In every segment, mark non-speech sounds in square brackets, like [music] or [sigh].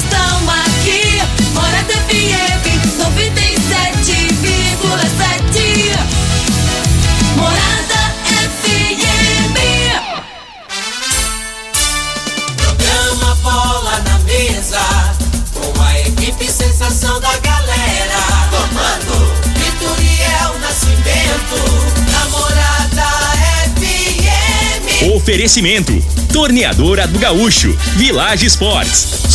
estão aqui. Morada FM 97,7. Morada FM. Programa Bola na Mesa, com a equipe sensação da galera. Comando Vitoriel Nascimento, namorada FM. Oferecimento: Torneadora do Gaúcho, Village Sports,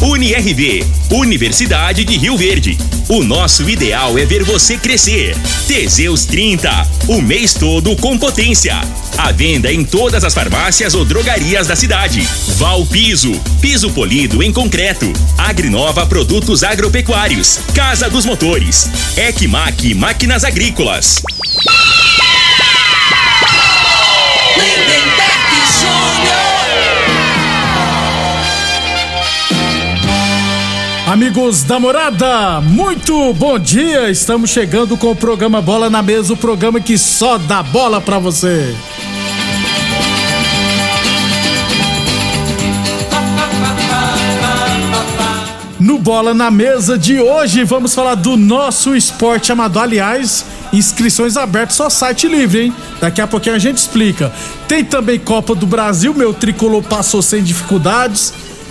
UniRV, Universidade de Rio Verde. O nosso ideal é ver você crescer. Teseus 30, o mês todo com potência. A venda em todas as farmácias ou drogarias da cidade. Val Piso, piso polido em concreto. Agrinova Produtos Agropecuários. Casa dos Motores. Ecmac Máquinas Agrícolas. Amigos da morada, muito bom dia! Estamos chegando com o programa Bola na Mesa o programa que só dá bola pra você. No Bola na Mesa de hoje, vamos falar do nosso esporte amador. Aliás, inscrições abertas, só site livre, hein? Daqui a pouquinho a gente explica. Tem também Copa do Brasil, meu tricolor passou sem dificuldades.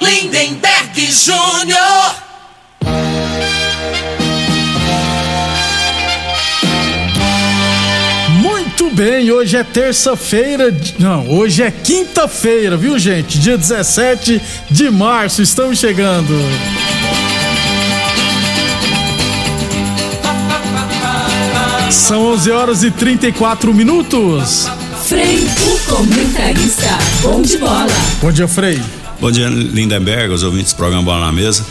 Lindenberg Júnior. Muito bem, hoje é terça-feira. Não, hoje é quinta-feira, viu, gente? Dia 17 de março, estamos chegando. São 11 horas e 34 minutos. Frei, o comentarista. Bom de bola. Bom dia, Frei. Bom dia, Lindenberg, os ouvintes do programa Bola na Mesa.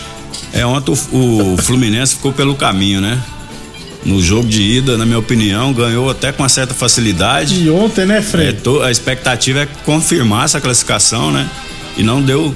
É, ontem o, o [laughs] Fluminense ficou pelo caminho, né? No jogo de ida, na minha opinião, ganhou até com uma certa facilidade. E ontem, né, É, Frei? to- a expectativa é confirmar essa classificação, né? E não deu,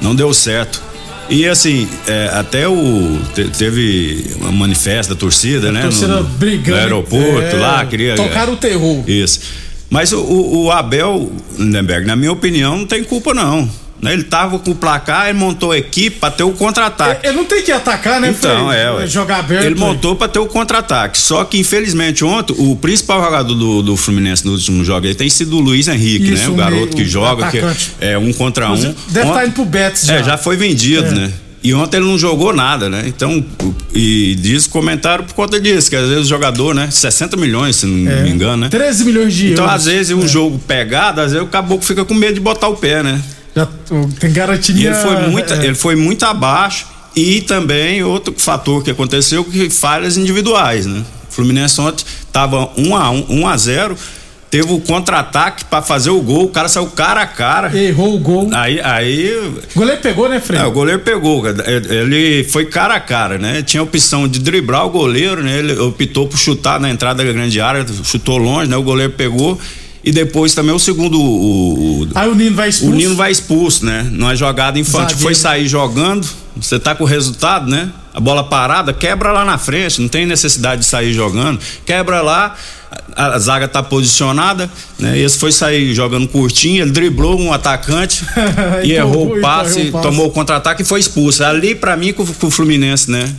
não deu certo. E assim, é, até o te- teve uma manifesto da torcida, né? torcida no, no- brigando. No aeroporto É, lá, queria. tocaram o terror. Isso. Mas o- o Abel Lindenberg, na minha opinião, não tem culpa, não. Né? Ele tava com o placar, ele montou a equipe pra ter o contra-ataque. Ele não tem que atacar, né, Então, Frei? é, ué. Jogar aberto. Ele montou pra ter o contra-ataque. Só que, infelizmente, ontem, o principal jogador do, do Fluminense no último jogo aí tem sido o Luiz Henrique, Isso, né? O garoto que joga, que é um contra um. Deve estar Ontem- indo pro Betis já. É, já foi vendido, É. né? E ontem ele não jogou nada, né? Então, e diz comentário por conta disso, que às vezes o jogador, né? 60 milhões, se não É. me engano, né? 13 milhões de Então, euros. às vezes, um jogo pegado, às vezes o caboclo fica com medo de botar o pé, né? Já tem garantia. E ele foi muito, é. ele foi muito abaixo. E também outro fator que aconteceu que falhas individuais, né? O Fluminense ontem tava 1 a 1, 1 a 0, teve o contra-ataque pra fazer o gol, o cara saiu cara a cara. Errou o gol. Aí aí O goleiro pegou, né, Frei? é, o goleiro pegou, cara. ele foi cara a cara, né? Tinha a opção de driblar o goleiro, né? Ele optou por chutar na entrada da grande área, chutou longe, né? O goleiro pegou e depois também o segundo o, o- Aí o Nino vai expulso. o Nino vai expulso, né? Numa jogada infantil. Zagueiro. Foi sair jogando, você tá com o resultado, né? A bola parada, quebra lá na frente, não tem necessidade de sair jogando. Quebra lá, a, a zaga tá posicionada, né? Esse foi sair jogando curtinho, ele driblou um atacante [laughs] e Empurrou, errou o passe, tomou o contra-ataque e foi expulso. Ali, pra mim, com, com o Fluminense, né?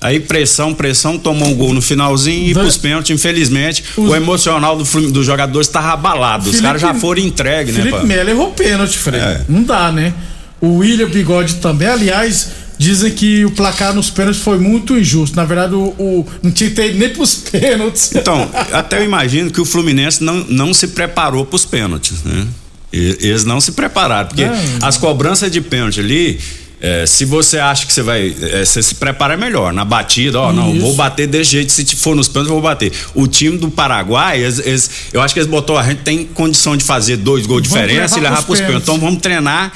Aí pressão, pressão, tomou um gol no finalzinho e Vai- pros pênaltis, infelizmente, Os- o emocional do dos jogadores estava abalado. Os Felipe- caras já foram entregues, né, Felipe? Melo errou pênalti, Frei. É. Não dá, né? O William Bigode também. Aliás, dizem que o placar nos pênaltis foi muito injusto. Na verdade, o, o- não tinha que ter ido nem pros pênaltis. Então, até eu imagino que o Fluminense não, não se preparou para os pênaltis, né? Eles não se prepararam, porque Não. as cobranças de pênalti ali, é, se você acha que você vai. É, você se prepara melhor na batida, ó, não, Isso. vou bater desse jeito, se for nos pênaltis, eu vou bater. O time do Paraguai, eles- eles- eu acho que eles botou, a gente tem condição de fazer dois gols de diferença e levar pros pênaltis. Então vamos treinar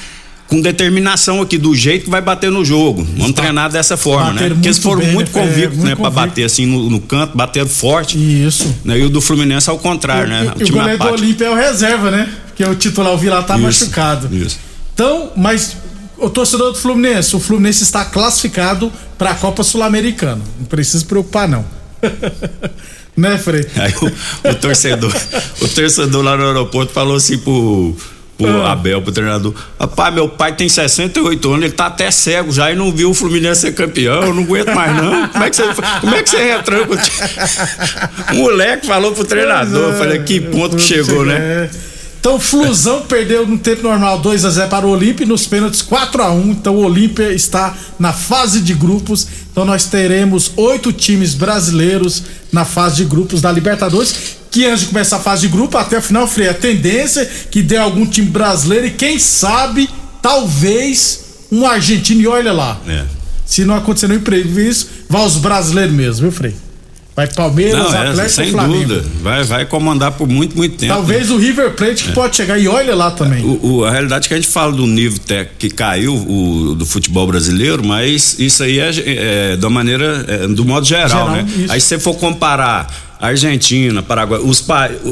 com determinação aqui, do jeito que vai bater no jogo. Vamos Está- treinar dessa forma, né? Porque eles foram bem, muito né? É, convictos, muito né? Pra convicto. bater assim no, no canto, bateram forte. Isso. Né? E o do Fluminense ao contrário, né? E, e o goleiro do. Olímpia é o reserva, né? Porque o titular, o Vila, tá Isso, machucado. isso. Então, mas o torcedor do Fluminense, o Fluminense está classificado para a Copa Sul-Americana. Não precisa se preocupar, não. [laughs] né, Frei? Aí o, o torcedor, o torcedor lá no aeroporto falou assim pro, pro Ah. Abel, pro treinador: Rapaz, meu pai tem 68 anos, ele tá até cego já e não viu o Fluminense ser campeão, eu não aguento mais não. Como é que você, como é que você retranca [laughs] o moleque falou pro treinador, eu falei: Que ponto que chegou, né? É. Então, Flusão perdeu no tempo normal 2 a 0 para o Olímpia nos pênaltis 4 a 1 Então, o Olímpia está na fase de grupos. Então, nós teremos oito times brasileiros na fase de grupos da Libertadores. Que antes de começar a fase de grupo, até o final, Frei, a tendência é que dê algum time brasileiro e quem sabe, talvez, um argentino. E olha lá, É. se não acontecer nenhum imprevisto, vai os brasileiros mesmo, viu, Frei? Vai Palmeiras, Não, é, Atlético sem e Flamengo. dúvida. Vai, vai comandar por muito, muito tempo. Talvez o River Plate que pode chegar e olha lá também. É. O, o- a realidade é que a gente fala do nível que caiu o, do futebol brasileiro, mas isso aí é, é da maneira, é, do modo geral, Geral, né? isso. Aí se você for comparar Argentina, Paraguai, os,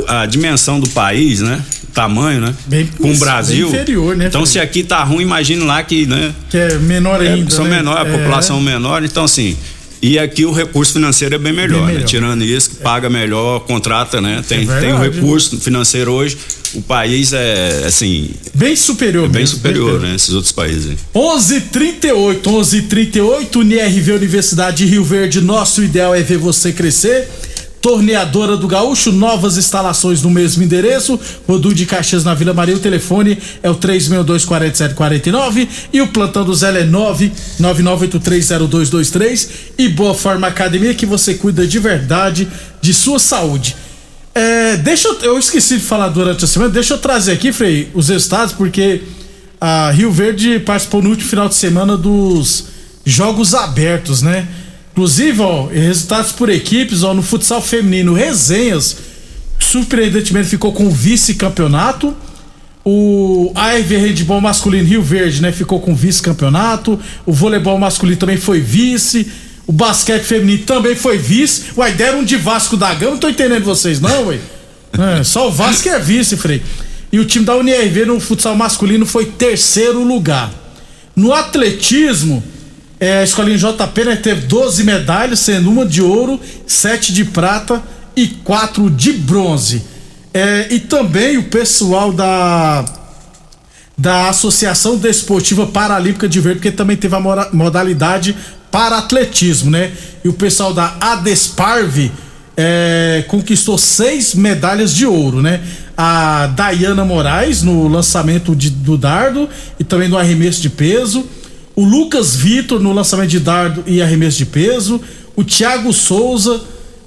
a dimensão do país, né? Tamanho, né? Bem- Com o Brasil. inferior, né, Então Fred? se aqui tá ruim, imagine lá que, né? Que é menor É, ainda. são né? menor, a É. população menor, então assim. E aqui o recurso financeiro é bem melhor, Bem né? melhor. Tirando isso, que paga melhor, contrata, né? Tem, É verdade. tem o recurso financeiro hoje. O país é, assim, Bem superior bem mesmo, superior, né? Esses outros países aí. 11:38, 11:38, UniRV Universidade de Rio Verde. Nosso ideal é ver você crescer. Torneadora do Gaúcho, novas instalações no mesmo endereço. Rodu de Caxias na Vila Maria. O telefone é o 362-4749 e o plantão do Zé é 999830223. E Boa Forma Academia que você cuida de verdade de sua saúde. É, deixa eu, eu esqueci de falar durante a semana, deixa eu trazer aqui, Frei, os resultados, porque a Rio Verde participou no último final de semana dos Jogos Abertos, né? Inclusive, ó, resultados por equipes, ó, no futsal feminino, resenhas, surpreendentemente ficou com vice-campeonato. O ARV Handball masculino Rio Verde, né, ficou com vice-campeonato. O voleibol masculino também foi vice. O basquete feminino também foi vice. Uai, deram um de Vasco da Gama, não tô entendendo vocês, não, ué. [laughs] É, só o Vasco é vice, Frei. E o time da UNIRV no futsal masculino foi terceiro lugar. No atletismo, é, a escolinha JP né, teve 12 medalhas, sendo uma de ouro, sete de prata e quatro de bronze. É, e também o pessoal da da Associação Desportiva Paralímpica de Verde, porque também teve a modalidade para atletismo, né? E o pessoal da Adesparve é, conquistou seis medalhas de ouro, né? A Dayana Moraes no lançamento de- do dardo e também no arremesso de peso. O Lucas Vitor no lançamento de dardo e arremesso de peso. O Thiago Souza,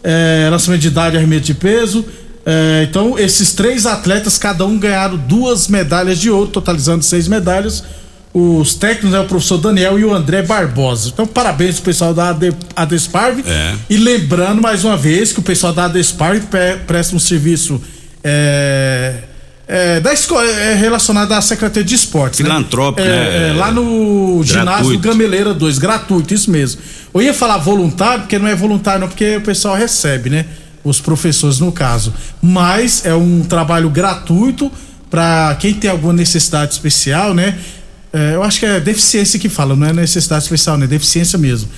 é, lançamento de dardo e arremesso de peso. É, então, esses três atletas, cada um ganharam duas medalhas de ouro, totalizando seis medalhas. Os técnicos é o professor Daniel e o André Barbosa. Então, parabéns ao pessoal da AD, Adesparve. É. E lembrando mais uma vez que o pessoal da Adesparve pre- presta um serviço é, é, da escola, é relacionado à Secretaria de Esportes. né? Filantrópico, É, né? é, lá no ginásio Gratuito. Gameleira 2, gratuito, isso mesmo. Eu ia falar voluntário, porque não é voluntário, não, porque o pessoal recebe, né? Os professores, no caso. Mas é um trabalho gratuito para quem tem alguma necessidade especial, né? É, eu acho que é deficiência que fala, não é necessidade especial, né? Deficiência mesmo.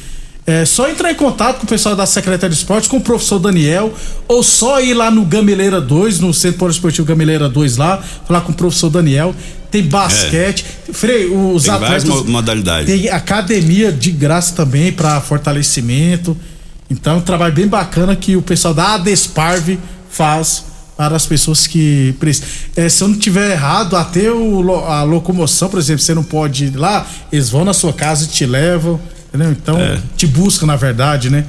É só entrar em contato com o pessoal da Secretaria de Esportes, com o professor Daniel, ou só ir lá no Gameleira 2, no Centro Poliesportivo Gameleira 2 lá, falar com o professor Daniel. Tem basquete. Frei, os Tem várias atletas. mo- modalidades. Tem academia de graça também para fortalecimento. Então, é um trabalho bem bacana que o pessoal da Adesparve faz para as pessoas que precisam. É, se eu não tiver errado, até o a locomoção, por exemplo, você não pode ir lá, eles vão na sua casa e te levam, entendeu? Então, É. te buscam, na verdade, né?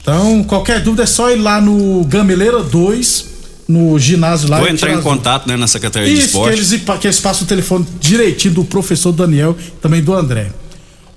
Então, qualquer dúvida é só ir lá no Gameleira 2, no ginásio lá. Vou entrar em contato, né, na Secretaria de isso, que Esporte. eles, que eles passam o telefone direitinho do professor Daniel, também do André.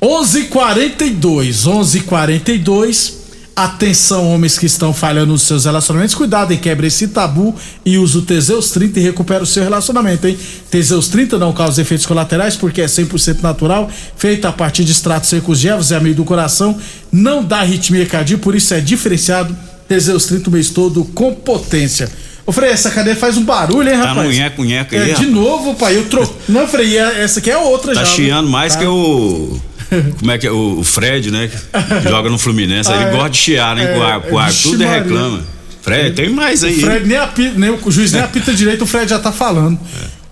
11:42, 11:42. Atenção, homens que estão falhando nos seus relacionamentos. Cuidado em quebra esse tabu e use o Teseus 30 e recupera o seu relacionamento, hein? Teseus 30 não causa efeitos colaterais porque é 100% natural, feito a partir de extratos secos de ervas e amido do coração, não dá arritmia cardíaca, por isso é diferenciado. Teseus 30 o mês todo com potência. Ô, Frei, essa cadeira faz um barulho, hein, Tá rapaz? no nheco, nheco É, aí, de rapaz. novo, pai. Eu tro... Não, Frei, é- essa aqui é outra Tá já. chiando viu? mais Tá. que o. Como é que é? O o Fred, né? que Joga no Fluminense. Ah, ele é. gosta de chiar, né? É, com ar, com ar vixe tudo e Maria. reclama. Fred, tem mais aí. O Fred nem apita, nem o juiz nem apita direito, o Fred já tá falando.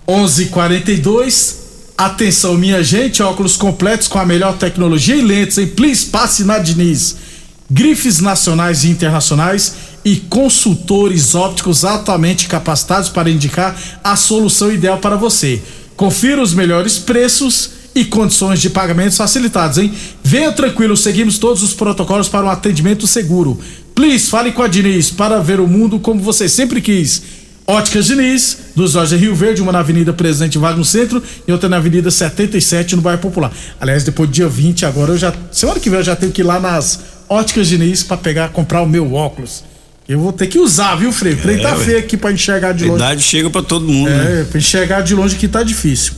11:42. Atenção, minha gente, óculos completos com a melhor tecnologia e lentes, hein? Please passe na Diniz. Grifes nacionais e internacionais e consultores ópticos altamente capacitados para indicar a solução ideal para você. Confira os melhores preços e condições de pagamentos facilitados, hein? Venha tranquilo, seguimos todos os protocolos para um atendimento seguro. Please, fale com a Diniz para ver o mundo como você sempre quis. Óticas Diniz, dos lojas Rio Verde, uma na Avenida Presidente Vargas no centro e outra na Avenida 77 no bairro Popular. Aliás, depois do dia 20, agora eu já. Semana que vem eu já tenho que ir lá nas Óticas Diniz para pegar, comprar o meu óculos. Eu vou ter que usar, viu, Freio? O trem tá ué. feio aqui pra enxergar de A longe. idade chega pra todo mundo, né? É, pra enxergar de longe que tá difícil.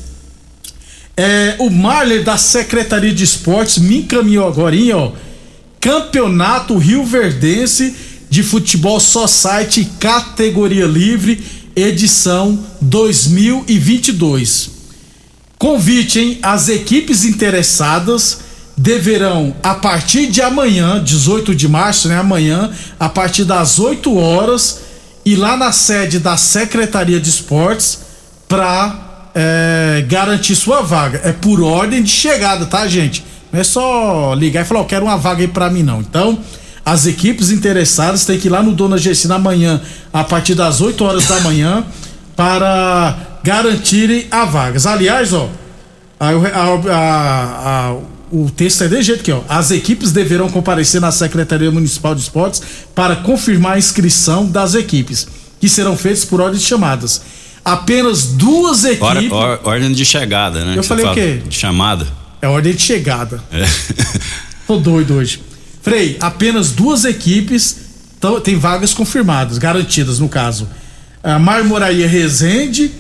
É, o Marley da Secretaria de Esportes me encaminhou agora, hein, ó. Campeonato Rio Verdense de Futebol Society categoria livre, edição 2022. Convite, hein? As equipes interessadas deverão, a partir de amanhã, 18 de março, né? Amanhã, a partir das 8 horas, ir lá na sede da Secretaria de Esportes para garantir sua vaga. É por ordem de chegada, tá, gente? Não é só ligar e falar, eu quero uma vaga aí pra mim, não. Então, as equipes interessadas têm que ir lá no Dona Gessina amanhã, a partir das 8 horas da manhã, para garantirem a vagas. Aliás, ó, a- a- a- o texto é de jeito aqui, ó. As equipes deverão comparecer na Secretaria Municipal de Esportes para confirmar a inscrição das equipes, que serão feitas por ordem de chamadas. Apenas duas equipes. Hora- or- ordem de chegada, né? Eu falei o quê? De chamada. É ordem de chegada. É. [laughs] Tô doido hoje. Frei, apenas duas equipes tão- têm vagas confirmadas, garantidas no caso. A Marmoraria Resende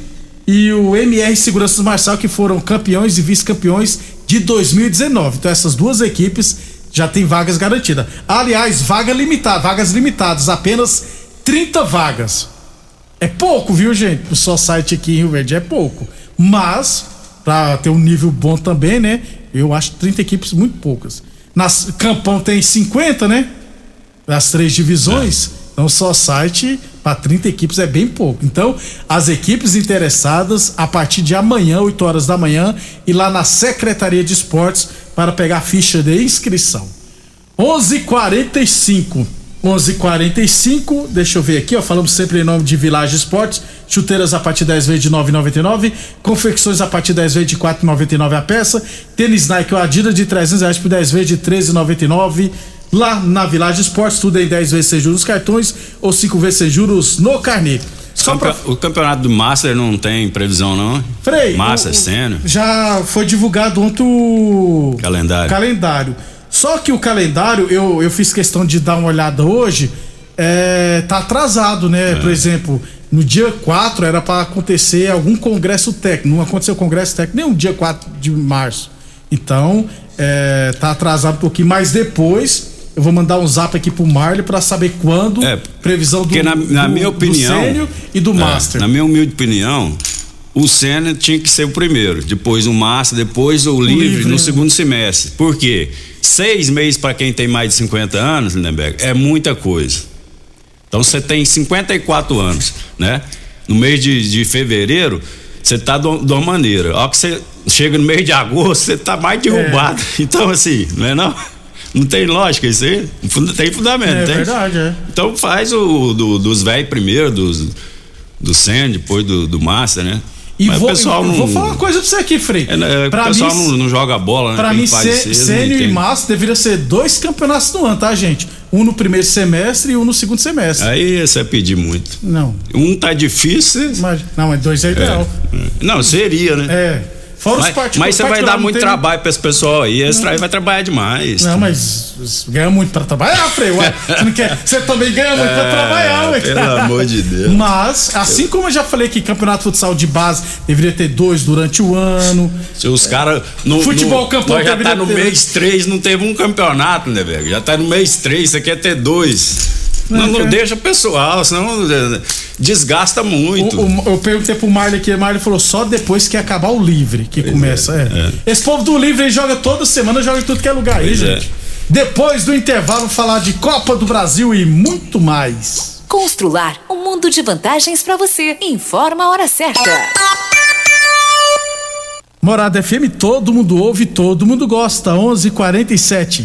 e o MR Seguranças Marçal, que foram campeões e vice-campeões de 2019. Então essas duas equipes já têm vagas garantidas. Aliás, vaga limitada, vagas limitadas, apenas 30 vagas. É pouco, viu, gente? O só site aqui em Rio Verde é pouco. Mas, pra ter um nível bom também, né? Eu acho 30 equipes muito poucas. Nas Campão tem 50, né? Das três divisões. Então, só site para 30 equipes é bem pouco. Então, as equipes interessadas, a partir de amanhã, 8 horas da manhã, ir lá na Secretaria de Esportes para pegar a ficha de inscrição. 11:45 11:45 deixa eu ver aqui, ó, falamos sempre em nome de Village Esportes, chuteiras a partir 10 vezes de 9,99, confecções a partir 10 vezes de 4,99 a peça, tênis Nike ou Adidas de 300 reais por 10 vezes de 13,99 lá na Village Esportes, tudo em 10 vezes sem juros nos cartões ou 5 vezes sem juros no carnê. Só pra... O campeonato do Master não tem previsão, não? Frei, Master, o- Sênior, já foi divulgado ontem o calendário. calendário. Só que o calendário, eu, eu fiz questão de dar uma olhada hoje, é, tá atrasado, né? Por exemplo, no dia 4 era para acontecer algum congresso técnico. Não aconteceu congresso técnico nem no dia 4 de março. Então, é, tá atrasado um pouquinho. Mas depois eu vou mandar um zap aqui pro Marley para saber quando. É, previsão do, na, na do- minha do opinião. sênior e do é, Master. Na minha humilde opinião, o Senna tinha que ser o primeiro, depois o Master, depois o, livre, livre, no né? segundo semestre. Por quê? Seis meses para quem tem mais de 50 anos, Lindenberg, é muita coisa. Então você tem 54 anos, né? No mês de, de fevereiro, você tá de uma maneira. A que você chega no mês de agosto, você tá mais derrubado. [laughs] Então, assim, não é não? Não tem lógica isso aí? Tem fundamento, É tem? verdade, é. Então faz o do- dos velhos primeiro, dos, do Sen, depois do, do Master, né? E Mas vou, pessoal não. vou falar uma coisa pra você aqui, Frei. é, né, Pra o pessoal mim, não, não joga bola, né? Pra Quem mim, sênior e master deveria ser dois campeonatos no ano, tá, gente? Um no primeiro semestre e um no segundo semestre. Aí você é pedir muito. Não, Um tá difícil. mas, não, mas dois é ideal. é. Não, seria, né? É. Fora os Mas, partic- mas você vai dar não muito tem- trabalho pra esse pessoal aí. Esse aí vai trabalhar demais. Não, mas ganha muito pra trabalhar, Frei. Ué, Você, não quer, você também ganha muito pra É, trabalhar, ué. pelo amor de Deus. Mas, assim como eu já falei que campeonato de futsal de base deveria ter dois durante o ano. Se os caras. no- Futebol no- campo Nós já tá no ter- mês 3, não teve um campeonato, né, velho? Já tá no mês 3, você quer ter dois. Não, não deixa pessoal, senão eh, desgasta muito. O- o- eu perguntei pro Marley aqui, o Marley falou só depois que acabar o livre que começa. É, Esse povo do livre aí joga toda semana, joga em tudo que é lugar aí, Pois é. gente. Depois do intervalo, falar de Copa do Brasil e muito mais. Constrular um mundo de vantagens para você. Informa a hora certa. Morada FM, todo mundo ouve, todo mundo gosta. 11:47.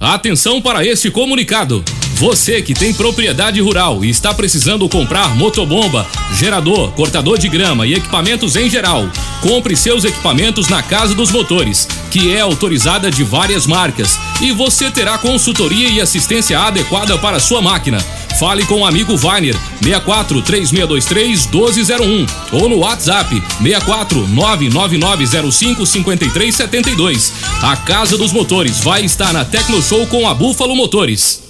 Atenção para este comunicado. Você que tem propriedade rural e está precisando comprar motobomba, gerador, cortador de grama e equipamentos em geral, compre seus equipamentos na Casa dos Motores, que é autorizada de várias marcas, e você terá consultoria e assistência adequada para sua máquina. Fale com o amigo Vainer 64 3623 1201 ou no WhatsApp 64 99905 5372. A Casa dos Motores vai estar na Tecno Show com a Búfalo Motores.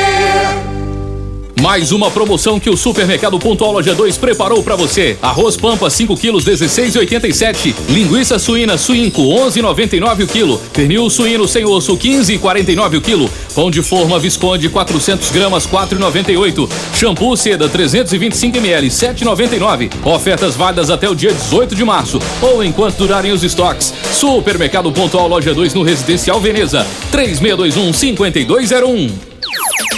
Mais uma promoção que o Supermercado Pontual Loja 2 preparou para você. Arroz Pampa 5 quilos 16,87. Linguiça suína suinco 11,99 o quilo. Pernil suíno sem osso 15,49 o quilo. Pão de forma Visconde 400 gramas 4,98. Shampoo seda 325 ml 7,99. Ofertas válidas até o dia 18 de março ou enquanto durarem os estoques. Supermercado Pontual Loja 2 no Residencial Veneza 3621 5201.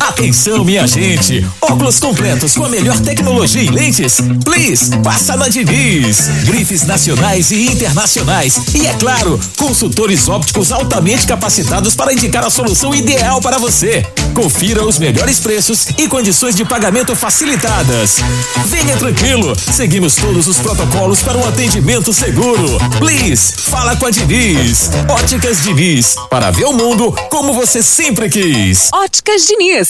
Atenção, minha gente! Óculos completos com a melhor tecnologia em lentes? Please, passa na Diniz! Grifes nacionais e internacionais. E é claro, consultores ópticos altamente capacitados para indicar a solução ideal para você. Confira os melhores preços e condições de pagamento facilitadas. Venha tranquilo, seguimos todos os protocolos para um atendimento seguro. Please, fala com a Diniz. Óticas Diniz, para ver o mundo como você sempre quis. Óticas Diniz,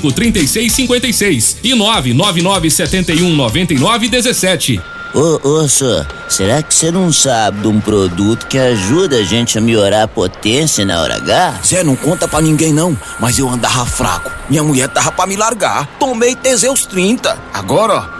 40 45 36 56 e 999 71 99 17. Ô, ô, senhor, será que você não sabe de um produto que ajuda a gente a melhorar a potência na hora H? Zé, não conta pra ninguém não, mas eu andava fraco. Minha mulher tava pra me largar. Tomei Teseus 30. Agora, ó,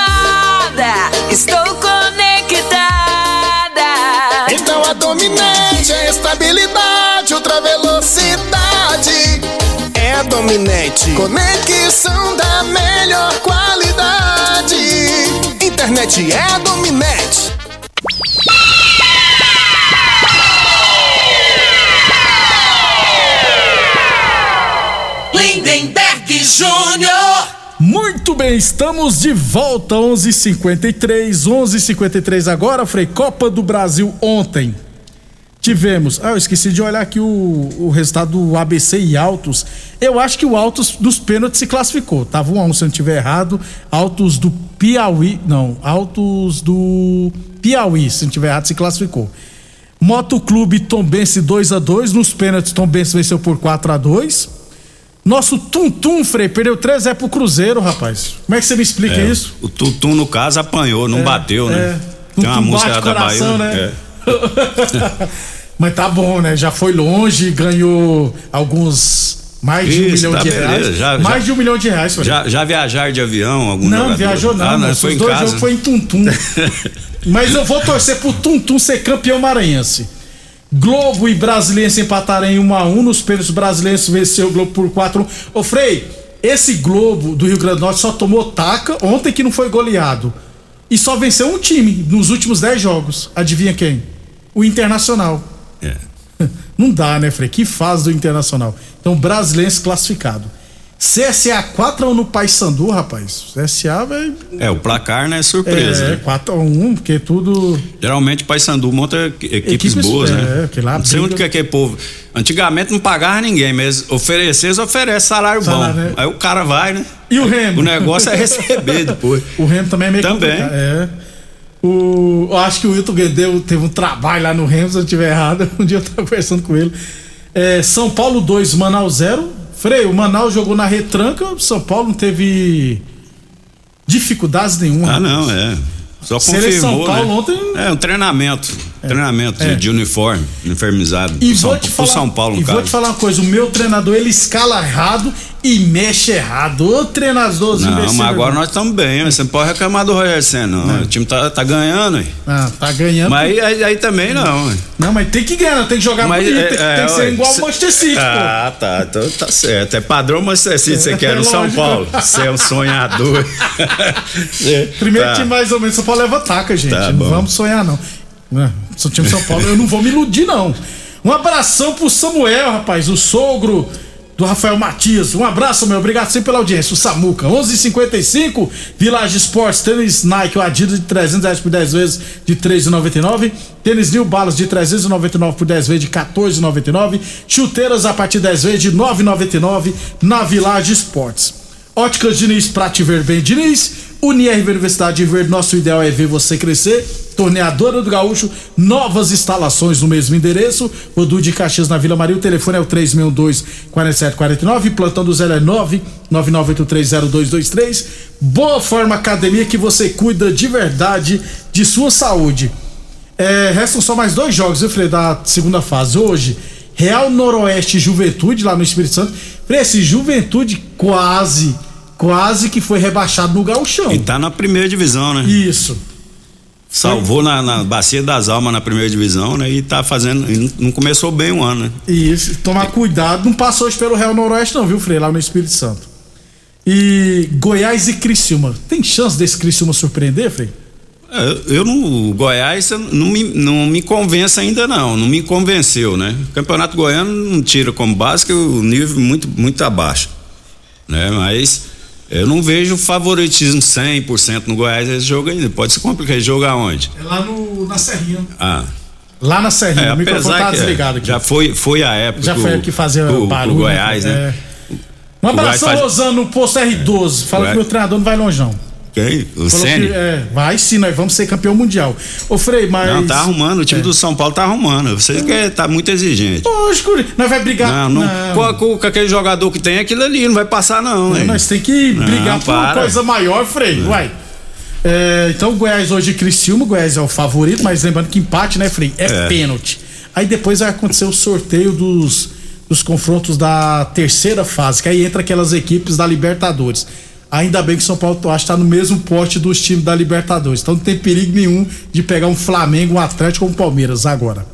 Estou conectada. Então a dominante é estabilidade, ultra velocidade. É dominante. Conexão da melhor qualidade. Internet é dominante. Bem, estamos de volta, 11:53, 11:53 agora, Frei Copa do Brasil ontem. Tivemos, ah, eu esqueci de olhar aqui o, o resultado do ABC e Altos. Eu acho que o Altos dos pênaltis se classificou. Tava 1 a 1 se eu não tiver errado. Altos do Piauí, não, Altos do Piauí, se não tiver errado, se classificou. Motoclube Tombense 2 a 2 nos pênaltis Tombense venceu por 4 a 2 Nosso Tum Tum, Frei, perdeu 3 é pro Cruzeiro, rapaz. Como é que você me explica É, isso? O Tutum, no caso, apanhou, não É, bateu, né? é. Tem uma música da coração, Bahia. né? é. [laughs] Mas tá bom, né? Já foi longe, ganhou alguns. Mais de um Isso, milhão tá de beleza, reais. já- mais já- de um milhão de reais, Frei. Já, já viajaram de avião? Algum Não, jogador? viajou não, Ah, não, foi Os em dois casa. jogos foi em Tuntum. [laughs] Mas eu vou torcer pro Tuntum ser campeão maranhense. Globo e Brasiliense empataram em 1 a 1 nos pênaltis brasileiros venceu o Globo por 4 a 1. Ô Frei, esse Globo do Rio Grande do Norte só tomou taca ontem que não foi goleado. E só venceu um time nos últimos 10 jogos. Adivinha quem? O Internacional. É. [laughs] Não dá, né, Frei? Que fase do Internacional. Então, brasileiro classificado. CSA 4x1 no Paysandu, rapaz. CSA vai. É, o placar, né? É surpresa. É, né? 4x1, porque tudo. Geralmente Paysandu monta equi- equipes, Equipes, boas, é, né? que lá não sei briga- onde que é aquele povo. Antigamente não pagava ninguém, mas oferecer, eles oferecem salário, Salário, bom. né? Aí o cara vai, né? E o Remo? O negócio é receber [laughs] depois. O Remo também é meio Também. complicado. É. O, eu acho que o Wilton Guedeu teve um trabalho lá no Remo, se eu não estiver errado. [laughs] Um dia eu tava conversando com ele. É, São Paulo 2, Manaus 0. Frei, o Manaus jogou na retranca, o São Paulo não teve dificuldades nenhuma. Ah, não, é. Só confirmou, Paulo né? ontem- É, um treinamento. Treinamento É. de, uniforme, uniformizado. E São, vou te falar, São Paulo, no e caso. vou te falar uma coisa, o meu treinador ele escala errado e mexe errado. Ô treinadorzinho Não, mas agora irmão. nós estamos bem, você não pode reclamar do Roger Senna, não. O time tá, tá ganhando, hein? Ah, tá ganhando. Mas aí, aí- aí também não, hein? Não, mas tem que ganhar, tem que jogar Mas, bonito, é, tem, é, tem que ser igual o Manchester City, pô. Ah, tá. Então tá certo. É padrão Manchester City, você É, quer no São. Paulo. Você é um sonhador. [laughs] [laughs] Primeiro Tá. time mais ou menos, São Paulo leva taca, gente. Tá não vamos sonhar, não. É, Sou time São Paulo, eu não vou me iludir, não. Um abração pro Samuel, rapaz, o sogro do Rafael Matias. Um abraço, meu. Obrigado sempre pela audiência. O Samuca, 11:55 Village Sports, tênis Nike, o Adidas de 300 reais por 10 vezes de 3,99. Tênis New Balance de 399 por 10 vezes de 14,99. Chuteiras a partir de 10 vezes de 9,99 na Village Sports. Óticas Diniz, pra te ver bem, Diniz. Unirv Universidade de Verde, nosso ideal é ver você crescer. Torneadora do Gaúcho, novas instalações no mesmo endereço. Rodu de Caxias na Vila Maria. O telefone é o 362-4749. Plantão do Zé é 999830223. Boa Forma Academia que você cuida de verdade de sua saúde. É, restam só mais dois jogos, viu, Frei, da segunda fase. Hoje, Real Noroeste Juventude, lá no Espírito Santo. Frei, esse Juventude quase, quase que foi rebaixado no gauchão. E tá na primeira divisão, né? Isso. Salvou na, na Bacia das Almas na primeira divisão, né? E tá fazendo. Não começou bem o ano, né? Isso, tomar cuidado. Não passou hoje pelo Real Noroeste, não, viu, Frei? Lá no Espírito Santo. E Goiás e Criciúma. Tem chance desse Criciúma surpreender, Frei? É, Eu não. O Goiás não me, não me convence ainda, não. Não me convenceu, né? O Campeonato Goiano não tira como básico o nível muito, muito abaixo. Né? Mas eu não vejo favoritismo 100% no Goiás esse jogo ainda. Pode se complicar. Esse jogo aonde? É lá no, na Serrinha. Ah. Lá na Serrinha. É, o microfone tá que, desligado aqui. Já foi, foi a época. Já foi aqui fazer o- barulho, o Goiás, né? é. Um abração, Rosano, no posto R12. Fala Goiás- que meu treinador não vai longeão. Quem? O Ceni? é, vai sim, nós vamos ser campeão mundial. Ô, Frei, mas. Não, tá arrumando. O time É. do São Paulo tá arrumando. Vocês que tá muito exigente. Lógico, nós vai brigar. Não, não. Com, com- com aquele jogador que tem aquilo ali, não vai passar, não. Não, nós tem que Não, brigar por uma para. coisa maior, Frei. Uai. É, então, Goiás hoje Criciúma. Goiás é o favorito, mas lembrando que empate, né, Frei? É, É. pênalti. Aí depois vai acontecer o sorteio dos, dos confrontos da terceira fase, que aí entra aquelas equipes da Libertadores. Ainda bem que o São Paulo, eu acho, tá no mesmo pote dos times da Libertadores. Então não tem perigo nenhum de pegar um Flamengo, um Atlético ou um Palmeiras agora.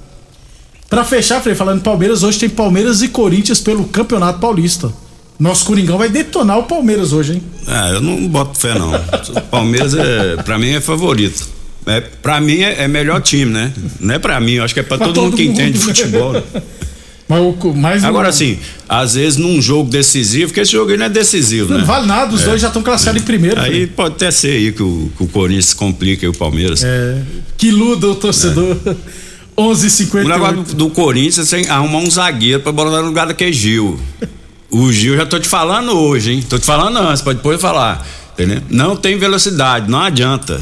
Pra fechar, Frei, falando em Palmeiras, hoje tem Palmeiras e Corinthians pelo Campeonato Paulista. Nosso Coringão vai detonar o Palmeiras hoje, hein? Ah, eu não boto fé, não. O [laughs] Palmeiras, é, pra mim, é favorito. É, pra mim, é, é melhor time, né? Não é pra mim, eu acho que é pra, Pra todo, todo mundo que mundo, entende de futebol. né? [laughs] Mas Agora, um- assim, às vezes num jogo decisivo, porque esse jogo aí não é decisivo, Não né? vale nada, os É. dois já estão classificados em primeiro. Aí pode até ser aí que o, que o Corinthians complica aí o Palmeiras. É, que luda o torcedor. [laughs] 11:58. O negócio do, do Corinthians é arrumar um zagueiro pra botar no lugar daquele Gil. O Gil, já tô te falando hoje, hein? Tô te falando antes, pode depois falar. Entendeu? Não tem velocidade, não adianta.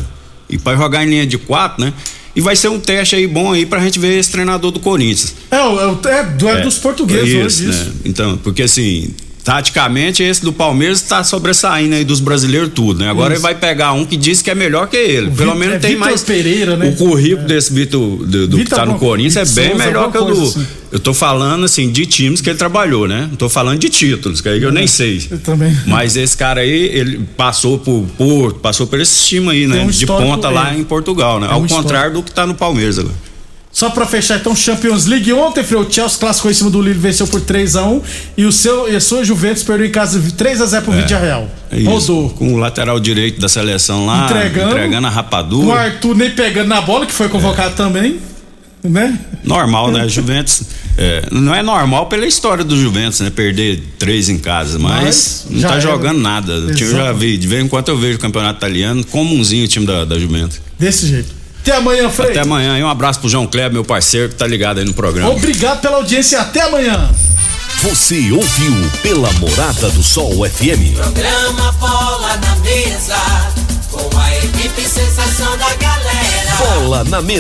E pra jogar em linha de quatro, né? E vai ser um teste aí bom aí pra gente ver esse treinador do Corinthians. É, é, é duelo É, dos portugueses isso, hoje, isso. né? Então, porque assim, taticamente esse do Palmeiras tá sobressaindo aí dos brasileiros tudo, né? Agora Isso. ele vai pegar um que diz que é melhor que ele. Pelo Vitor- menos é tem mais. Pereira, né? O currículo desse Vitor, do, do que Vitor tá no alguma- Corinthians é Vitor bem Souza, melhor que o do. assim. Eu tô falando assim de times que ele trabalhou, né? Não tô falando de títulos, que aí eu nem sei. Eu também. Mas esse cara aí, ele passou por Porto, passou por esse time aí, né? Um de ponta lá é. em Portugal, né? Ao um contrário do que tá no Palmeiras agora. Só pra fechar então, Champions League ontem, Frei, o Chelsea classificou em cima do Lille, venceu por 3x1 e o seu e a sua Juventus perdeu em casa 3x0 pro Vídeo Real. É. Rodou. Com o lateral direito da seleção lá, Entregando. entregando a Com o rapadura. Arthur nem pegando na bola, que foi convocado também, né? Normal, né? Juventus. é, não é normal pela história do Juventus, né? Perder três em casa, mas, Mas não tá era. jogando nada. O time eu já vi, de vez em quando eu vejo o campeonato italiano, comunzinho o time da, da Juventus. Desse jeito. Até amanhã, Frei. Até amanhã e um abraço pro João Kleber, meu parceiro, que tá ligado aí no programa. Obrigado pela audiência, até amanhã. Você ouviu pela Morada do Sol FM. Programa Bola na Mesa, com a equipe sensação da galera. Bola na mesa.